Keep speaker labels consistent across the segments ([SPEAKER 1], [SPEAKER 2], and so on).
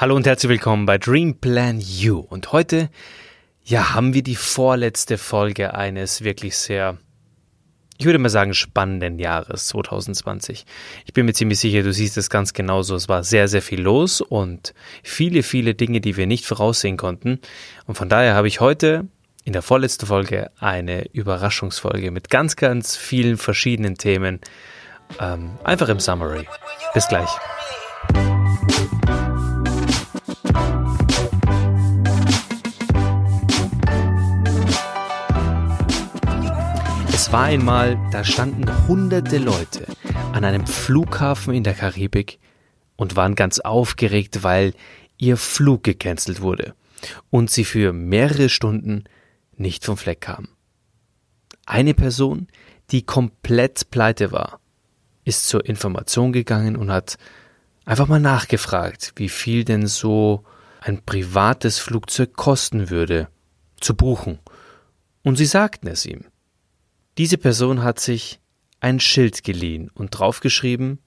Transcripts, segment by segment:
[SPEAKER 1] Hallo und herzlich willkommen bei Dream Plan You. Und heute, ja, haben wir die vorletzte Folge eines wirklich sehr, ich würde mal sagen, spannenden Jahres 2020. Ich bin mir ziemlich sicher, du siehst es ganz genauso. Es war sehr, sehr viel los und viele, viele Dinge, die wir nicht voraussehen konnten. Und von daher habe ich heute in der vorletzten Folge eine Überraschungsfolge mit ganz, ganz vielen verschiedenen Themen. Ähm, einfach im Summary. Bis gleich. War einmal, da standen hunderte Leute an einem Flughafen in der Karibik und waren ganz aufgeregt, weil ihr Flug gecancelt wurde und sie für mehrere Stunden nicht vom Fleck kamen. Eine Person, die komplett pleite war, ist zur Information gegangen und hat einfach mal nachgefragt, wie viel denn so ein privates Flugzeug kosten würde, zu buchen. Und sie sagten es ihm. Diese Person hat sich ein Schild geliehen und draufgeschrieben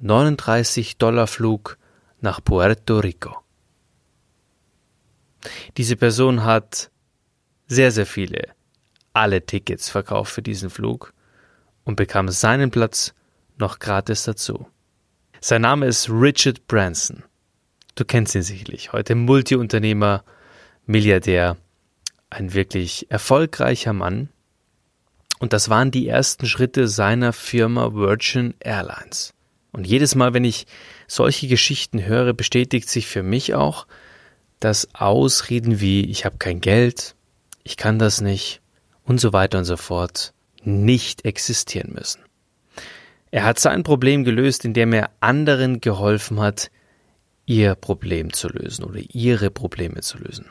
[SPEAKER 1] 39 Dollar Flug nach Puerto Rico. Diese Person hat sehr, sehr viele, alle Tickets verkauft für diesen Flug und bekam seinen Platz noch gratis dazu. Sein Name ist Richard Branson. Du kennst ihn sicherlich. Heute Multiunternehmer, Milliardär, ein wirklich erfolgreicher Mann, und das waren die ersten Schritte seiner Firma Virgin Airlines. Und jedes Mal, wenn ich solche Geschichten höre, bestätigt sich für mich auch, dass Ausreden wie ich habe kein Geld, ich kann das nicht und so weiter und so fort nicht existieren müssen. Er hat sein Problem gelöst, indem er anderen geholfen hat, ihr Problem zu lösen oder ihre Probleme zu lösen.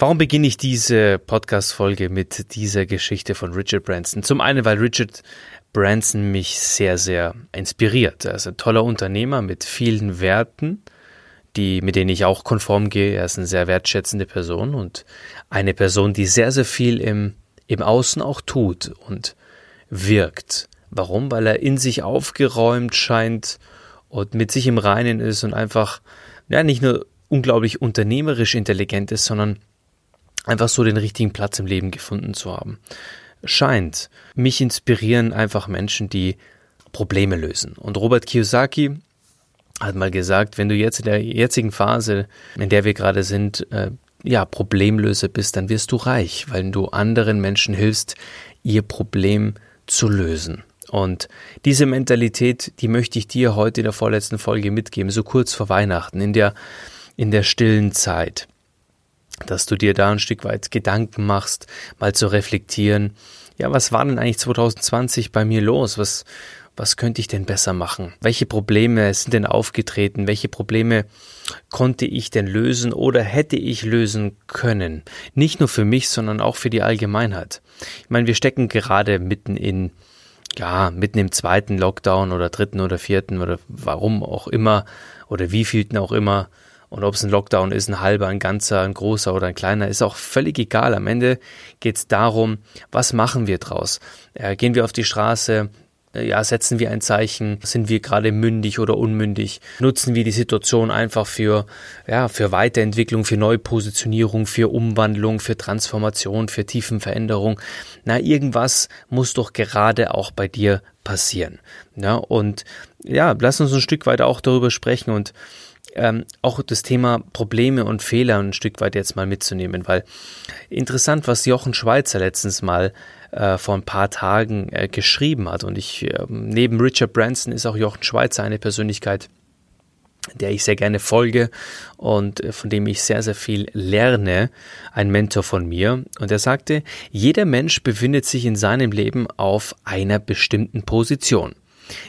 [SPEAKER 1] Warum beginne ich diese Podcast-Folge mit dieser Geschichte von Richard Branson? Zum einen, weil Richard Branson mich sehr, sehr inspiriert. Er ist ein toller Unternehmer mit vielen Werten, die, mit denen ich auch konform gehe. Er ist eine sehr wertschätzende Person und eine Person, die sehr, sehr viel im, im Außen auch tut und wirkt. Warum? Weil er in sich aufgeräumt scheint und mit sich im Reinen ist und einfach, ja, nicht nur unglaublich unternehmerisch intelligent ist, sondern einfach so den richtigen Platz im Leben gefunden zu haben. Scheint. Mich inspirieren einfach Menschen, die Probleme lösen. Und Robert Kiyosaki hat mal gesagt, wenn du jetzt in der jetzigen Phase, in der wir gerade sind, äh, ja, Problemlöser bist, dann wirst du reich, weil du anderen Menschen hilfst, ihr Problem zu lösen. Und diese Mentalität, die möchte ich dir heute in der vorletzten Folge mitgeben, so kurz vor Weihnachten, in der, in der stillen Zeit dass du dir da ein Stück weit Gedanken machst, mal zu reflektieren. Ja, was war denn eigentlich 2020 bei mir los? Was, was könnte ich denn besser machen? Welche Probleme sind denn aufgetreten? Welche Probleme konnte ich denn lösen oder hätte ich lösen können? Nicht nur für mich, sondern auch für die Allgemeinheit. Ich meine, wir stecken gerade mitten in, ja, mitten im zweiten Lockdown oder dritten oder vierten oder warum auch immer oder wievielten auch immer und ob es ein Lockdown ist, ein halber, ein ganzer, ein großer oder ein kleiner, ist auch völlig egal. Am Ende geht es darum, was machen wir draus? Äh, gehen wir auf die Straße? Äh, ja, setzen wir ein Zeichen? Sind wir gerade mündig oder unmündig? Nutzen wir die Situation einfach für, ja, für Weiterentwicklung, für Neupositionierung, für Umwandlung, für Transformation, für Tiefenveränderung? Na, irgendwas muss doch gerade auch bei dir passieren. Ja, und ja, lass uns ein Stück weit auch darüber sprechen und ähm, auch das Thema Probleme und Fehler ein Stück weit jetzt mal mitzunehmen, weil interessant, was Jochen Schweizer letztens mal äh, vor ein paar Tagen äh, geschrieben hat. Und ich, äh, neben Richard Branson ist auch Jochen Schweizer eine Persönlichkeit, der ich sehr gerne folge und äh, von dem ich sehr, sehr viel lerne, ein Mentor von mir. Und er sagte, jeder Mensch befindet sich in seinem Leben auf einer bestimmten Position.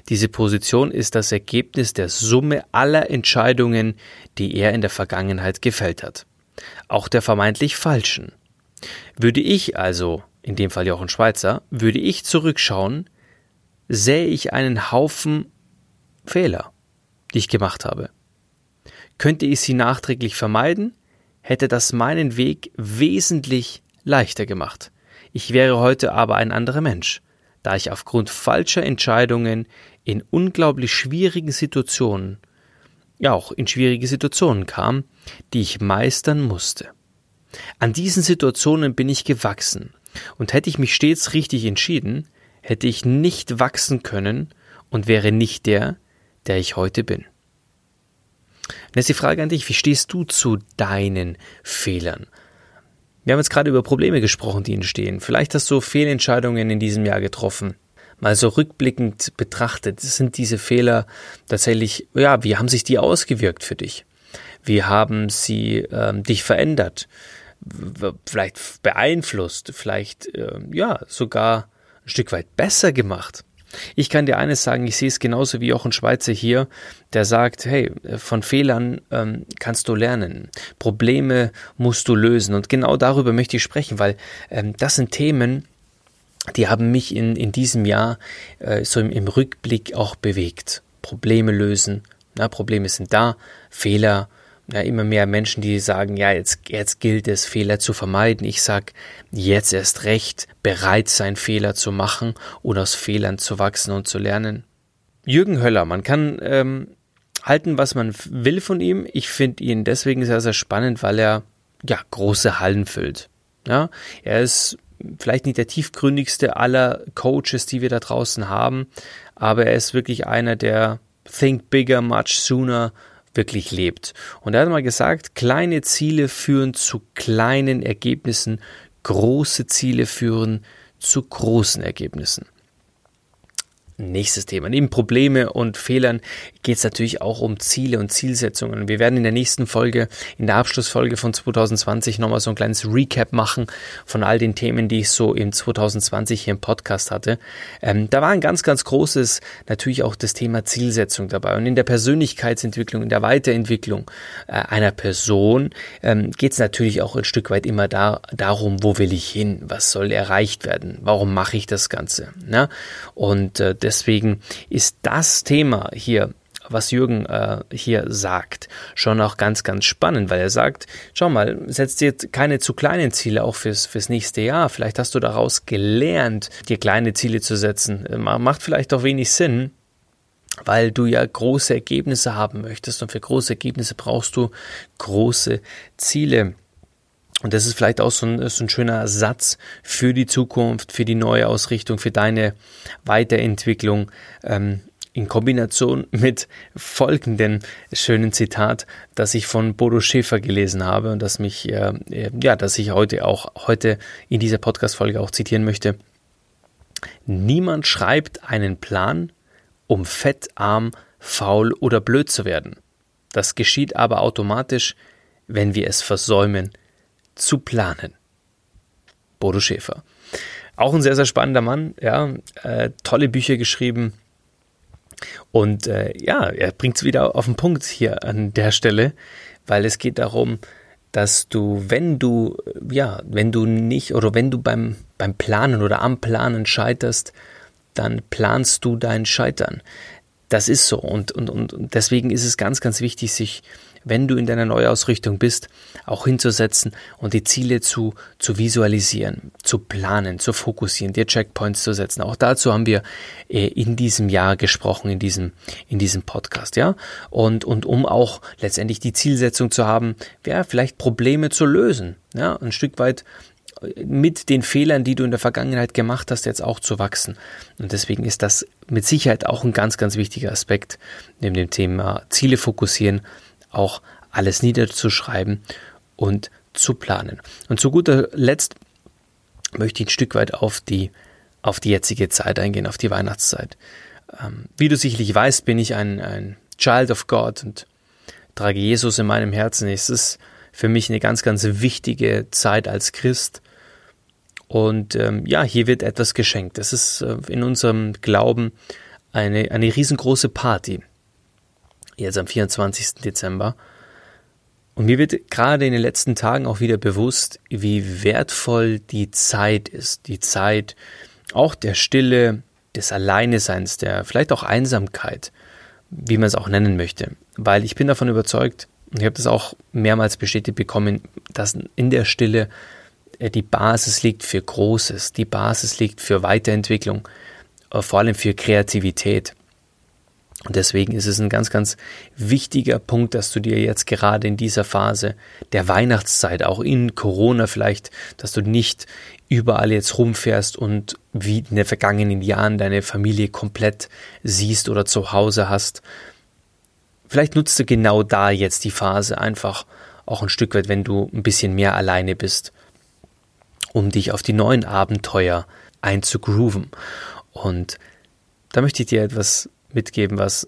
[SPEAKER 1] Diese Position ist das Ergebnis der Summe aller Entscheidungen, die er in der Vergangenheit gefällt hat. Auch der vermeintlich falschen. Würde ich also, in dem Fall Jochen Schweizer, würde ich zurückschauen, sähe ich einen Haufen Fehler, die ich gemacht habe. Könnte ich sie nachträglich vermeiden, hätte das meinen Weg wesentlich leichter gemacht. Ich wäre heute aber ein anderer Mensch da ich aufgrund falscher Entscheidungen in unglaublich schwierigen Situationen ja auch in schwierige Situationen kam, die ich meistern musste. An diesen Situationen bin ich gewachsen, und hätte ich mich stets richtig entschieden, hätte ich nicht wachsen können und wäre nicht der, der ich heute bin. Und jetzt die Frage an dich, wie stehst du zu deinen Fehlern? Wir haben jetzt gerade über Probleme gesprochen, die entstehen. Vielleicht hast du Fehlentscheidungen in diesem Jahr getroffen. Mal so rückblickend betrachtet, sind diese Fehler tatsächlich, ja, wie haben sich die ausgewirkt für dich? Wie haben sie ähm, dich verändert? Vielleicht beeinflusst, vielleicht, äh, ja, sogar ein Stück weit besser gemacht? Ich kann dir eines sagen, ich sehe es genauso wie auch ein Schweizer hier, der sagt, hey, von Fehlern ähm, kannst du lernen, Probleme musst du lösen. Und genau darüber möchte ich sprechen, weil ähm, das sind Themen, die haben mich in, in diesem Jahr äh, so im, im Rückblick auch bewegt. Probleme lösen, na, Probleme sind da, Fehler ja, immer mehr Menschen, die sagen, ja, jetzt, jetzt gilt es, Fehler zu vermeiden. Ich sag, jetzt erst recht, bereit sein, Fehler zu machen und aus Fehlern zu wachsen und zu lernen. Jürgen Höller, man kann ähm, halten, was man will von ihm. Ich finde ihn deswegen sehr, sehr spannend, weil er ja große Hallen füllt. Ja, er ist vielleicht nicht der tiefgründigste aller Coaches, die wir da draußen haben, aber er ist wirklich einer, der Think Bigger, Much Sooner wirklich lebt. Und er hat mal gesagt, kleine Ziele führen zu kleinen Ergebnissen, große Ziele führen zu großen Ergebnissen. Nächstes Thema. Neben Probleme und Fehlern geht es natürlich auch um Ziele und Zielsetzungen. Wir werden in der nächsten Folge, in der Abschlussfolge von 2020 nochmal so ein kleines Recap machen von all den Themen, die ich so im 2020 hier im Podcast hatte. Ähm, da war ein ganz, ganz großes natürlich auch das Thema Zielsetzung dabei. Und in der Persönlichkeitsentwicklung, in der Weiterentwicklung äh, einer Person ähm, geht es natürlich auch ein Stück weit immer da, darum, wo will ich hin? Was soll erreicht werden? Warum mache ich das Ganze? Ne? Und äh, deswegen ist das Thema hier was Jürgen äh, hier sagt, schon auch ganz, ganz spannend, weil er sagt, schau mal, setz dir keine zu kleinen Ziele auch fürs, fürs nächste Jahr. Vielleicht hast du daraus gelernt, dir kleine Ziele zu setzen. Macht vielleicht auch wenig Sinn, weil du ja große Ergebnisse haben möchtest und für große Ergebnisse brauchst du große Ziele. Und das ist vielleicht auch so ein, so ein schöner Satz für die Zukunft, für die neue Ausrichtung, für deine Weiterentwicklung. Ähm, in Kombination mit folgendem schönen Zitat, das ich von Bodo Schäfer gelesen habe und das mich, äh, ja, das ich heute auch heute in dieser Podcast-Folge auch zitieren möchte. Niemand schreibt einen Plan, um fettarm, faul oder blöd zu werden. Das geschieht aber automatisch, wenn wir es versäumen, zu planen. Bodo Schäfer. Auch ein sehr, sehr spannender Mann, ja, äh, tolle Bücher geschrieben. Und äh, ja, er bringt es wieder auf den Punkt hier an der Stelle, weil es geht darum, dass du, wenn du, ja, wenn du nicht oder wenn du beim, beim Planen oder am Planen scheiterst, dann planst du dein Scheitern. Das ist so und, und, und deswegen ist es ganz, ganz wichtig, sich wenn du in deiner Neuausrichtung bist, auch hinzusetzen und die Ziele zu, zu visualisieren, zu planen, zu fokussieren, dir Checkpoints zu setzen. Auch dazu haben wir äh, in diesem Jahr gesprochen, in diesem, in diesem Podcast, ja. Und, und um auch letztendlich die Zielsetzung zu haben, ja, vielleicht Probleme zu lösen, ja, ein Stück weit mit den Fehlern, die du in der Vergangenheit gemacht hast, jetzt auch zu wachsen. Und deswegen ist das mit Sicherheit auch ein ganz, ganz wichtiger Aspekt neben dem Thema Ziele fokussieren auch alles niederzuschreiben und zu planen. Und zu guter Letzt möchte ich ein Stück weit auf die, auf die jetzige Zeit eingehen, auf die Weihnachtszeit. Ähm, wie du sicherlich weißt, bin ich ein, ein Child of God und trage Jesus in meinem Herzen. Es ist für mich eine ganz, ganz wichtige Zeit als Christ. Und ähm, ja, hier wird etwas geschenkt. Das ist äh, in unserem Glauben eine, eine riesengroße Party jetzt am 24. Dezember. Und mir wird gerade in den letzten Tagen auch wieder bewusst, wie wertvoll die Zeit ist. Die Zeit auch der Stille, des Alleineseins, der vielleicht auch Einsamkeit, wie man es auch nennen möchte. Weil ich bin davon überzeugt, und ich habe das auch mehrmals bestätigt bekommen, dass in der Stille die Basis liegt für Großes, die Basis liegt für Weiterentwicklung, äh, vor allem für Kreativität. Und deswegen ist es ein ganz, ganz wichtiger Punkt, dass du dir jetzt gerade in dieser Phase der Weihnachtszeit, auch in Corona vielleicht, dass du nicht überall jetzt rumfährst und wie in den vergangenen Jahren deine Familie komplett siehst oder zu Hause hast. Vielleicht nutzt du genau da jetzt die Phase einfach auch ein Stück weit, wenn du ein bisschen mehr alleine bist, um dich auf die neuen Abenteuer einzugrooven. Und da möchte ich dir etwas mitgeben, was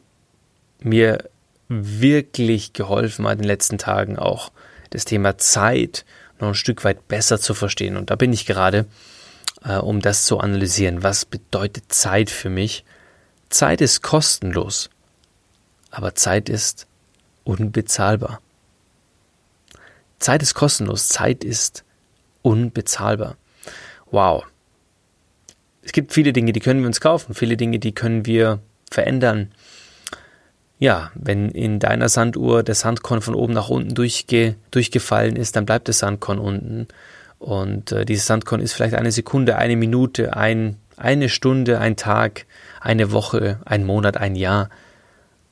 [SPEAKER 1] mir wirklich geholfen hat in den letzten Tagen auch das Thema Zeit noch ein Stück weit besser zu verstehen. Und da bin ich gerade, äh, um das zu analysieren. Was bedeutet Zeit für mich? Zeit ist kostenlos, aber Zeit ist unbezahlbar. Zeit ist kostenlos, Zeit ist unbezahlbar. Wow. Es gibt viele Dinge, die können wir uns kaufen, viele Dinge, die können wir verändern. Ja, wenn in deiner Sanduhr der Sandkorn von oben nach unten durchge durchgefallen ist, dann bleibt der Sandkorn unten. Und äh, dieses Sandkorn ist vielleicht eine Sekunde, eine Minute, ein, eine Stunde, ein Tag, eine Woche, ein Monat, ein Jahr.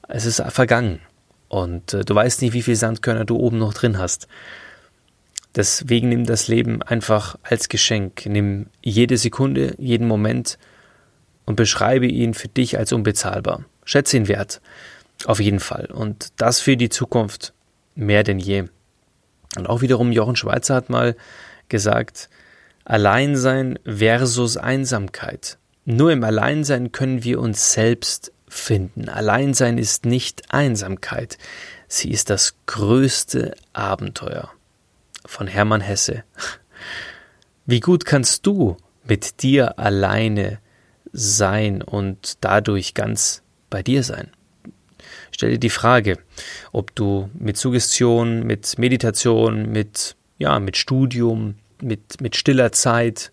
[SPEAKER 1] Es ist vergangen. Und äh, du weißt nicht, wie viele Sandkörner du oben noch drin hast. Deswegen nimm das Leben einfach als Geschenk. Nimm jede Sekunde, jeden Moment und beschreibe ihn für dich als unbezahlbar. Schätze ihn wert. Auf jeden Fall. Und das für die Zukunft mehr denn je. Und auch wiederum Jochen Schweizer hat mal gesagt, Alleinsein versus Einsamkeit. Nur im Alleinsein können wir uns selbst finden. Alleinsein ist nicht Einsamkeit. Sie ist das größte Abenteuer. Von Hermann Hesse. Wie gut kannst du mit dir alleine sein und dadurch ganz bei dir sein. Stell dir die Frage, ob du mit Suggestion, mit Meditation, mit, ja, mit Studium, mit, mit stiller Zeit,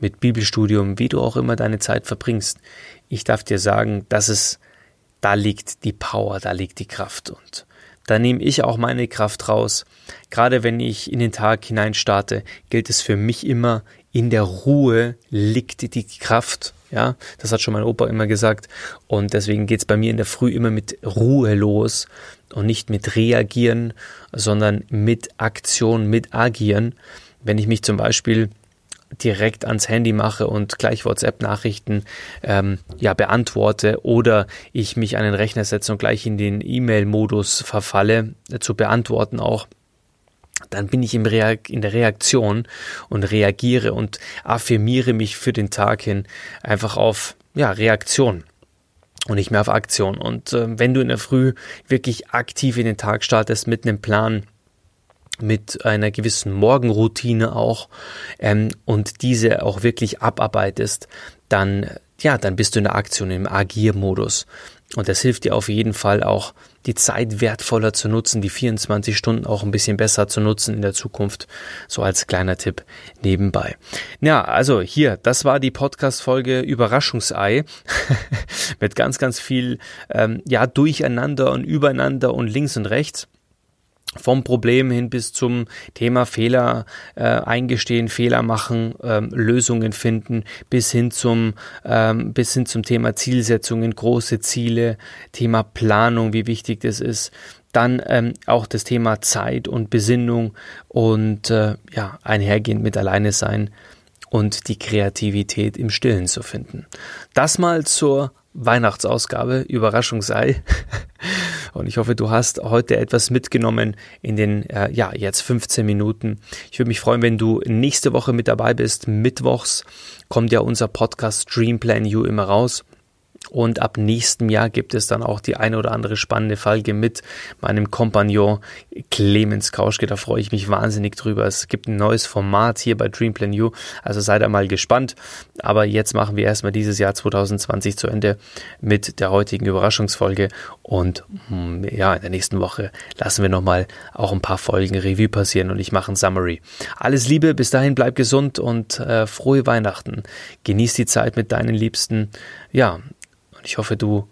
[SPEAKER 1] mit Bibelstudium, wie du auch immer deine Zeit verbringst. Ich darf dir sagen, dass es, da liegt die Power, da liegt die Kraft und da nehme ich auch meine Kraft raus. Gerade wenn ich in den Tag hinein starte, gilt es für mich immer, in der Ruhe liegt die Kraft. Ja, das hat schon mein Opa immer gesagt. Und deswegen geht es bei mir in der Früh immer mit Ruhe los und nicht mit Reagieren, sondern mit Aktion, mit Agieren. Wenn ich mich zum Beispiel direkt ans Handy mache und gleich WhatsApp-Nachrichten ähm, ja beantworte oder ich mich an den Rechner setze und gleich in den E-Mail-Modus verfalle, äh, zu beantworten auch, dann bin ich im in der Reaktion und reagiere und affirmiere mich für den Tag hin einfach auf ja, Reaktion und nicht mehr auf Aktion. Und äh, wenn du in der Früh wirklich aktiv in den Tag startest mit einem Plan, mit einer gewissen Morgenroutine auch ähm, und diese auch wirklich abarbeitest, dann ja, dann bist du in der Aktion im Agiermodus. Und das hilft dir auf jeden Fall auch, die Zeit wertvoller zu nutzen, die 24 Stunden auch ein bisschen besser zu nutzen in der Zukunft. So als kleiner Tipp nebenbei. Ja, also hier, das war die Podcast-Folge Überraschungsei mit ganz, ganz viel ähm, ja durcheinander und übereinander und links und rechts vom Problem hin bis zum Thema Fehler äh, eingestehen, Fehler machen, ähm, Lösungen finden, bis hin zum ähm, bis hin zum Thema Zielsetzungen, große Ziele, Thema Planung, wie wichtig das ist. Dann ähm, auch das Thema Zeit und Besinnung und äh, ja einhergehend mit Alleine sein und die Kreativität im Stillen zu finden. Das mal zur Weihnachtsausgabe, Überraschung sei. Und ich hoffe, du hast heute etwas mitgenommen in den, äh, ja, jetzt 15 Minuten. Ich würde mich freuen, wenn du nächste Woche mit dabei bist. Mittwochs kommt ja unser Podcast Dream Plan You immer raus. Und ab nächstem Jahr gibt es dann auch die eine oder andere spannende Folge mit meinem Kompagnon Clemens Kauschke. Da freue ich mich wahnsinnig drüber. Es gibt ein neues Format hier bei Dreamplan U. Also seid da mal gespannt. Aber jetzt machen wir erstmal dieses Jahr 2020 zu Ende mit der heutigen Überraschungsfolge. Und hm, ja, in der nächsten Woche lassen wir nochmal auch ein paar Folgen Revue passieren und ich mache ein Summary. Alles Liebe, bis dahin bleib gesund und äh, frohe Weihnachten. Genieß die Zeit mit deinen Liebsten. Ja, ich hoffe, du,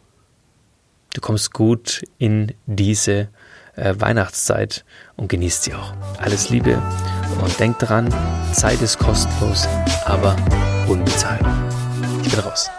[SPEAKER 1] du kommst gut in diese äh, Weihnachtszeit und genießt sie auch. Alles Liebe und denk dran, Zeit ist kostenlos, aber unbezahlbar. Ich bin raus.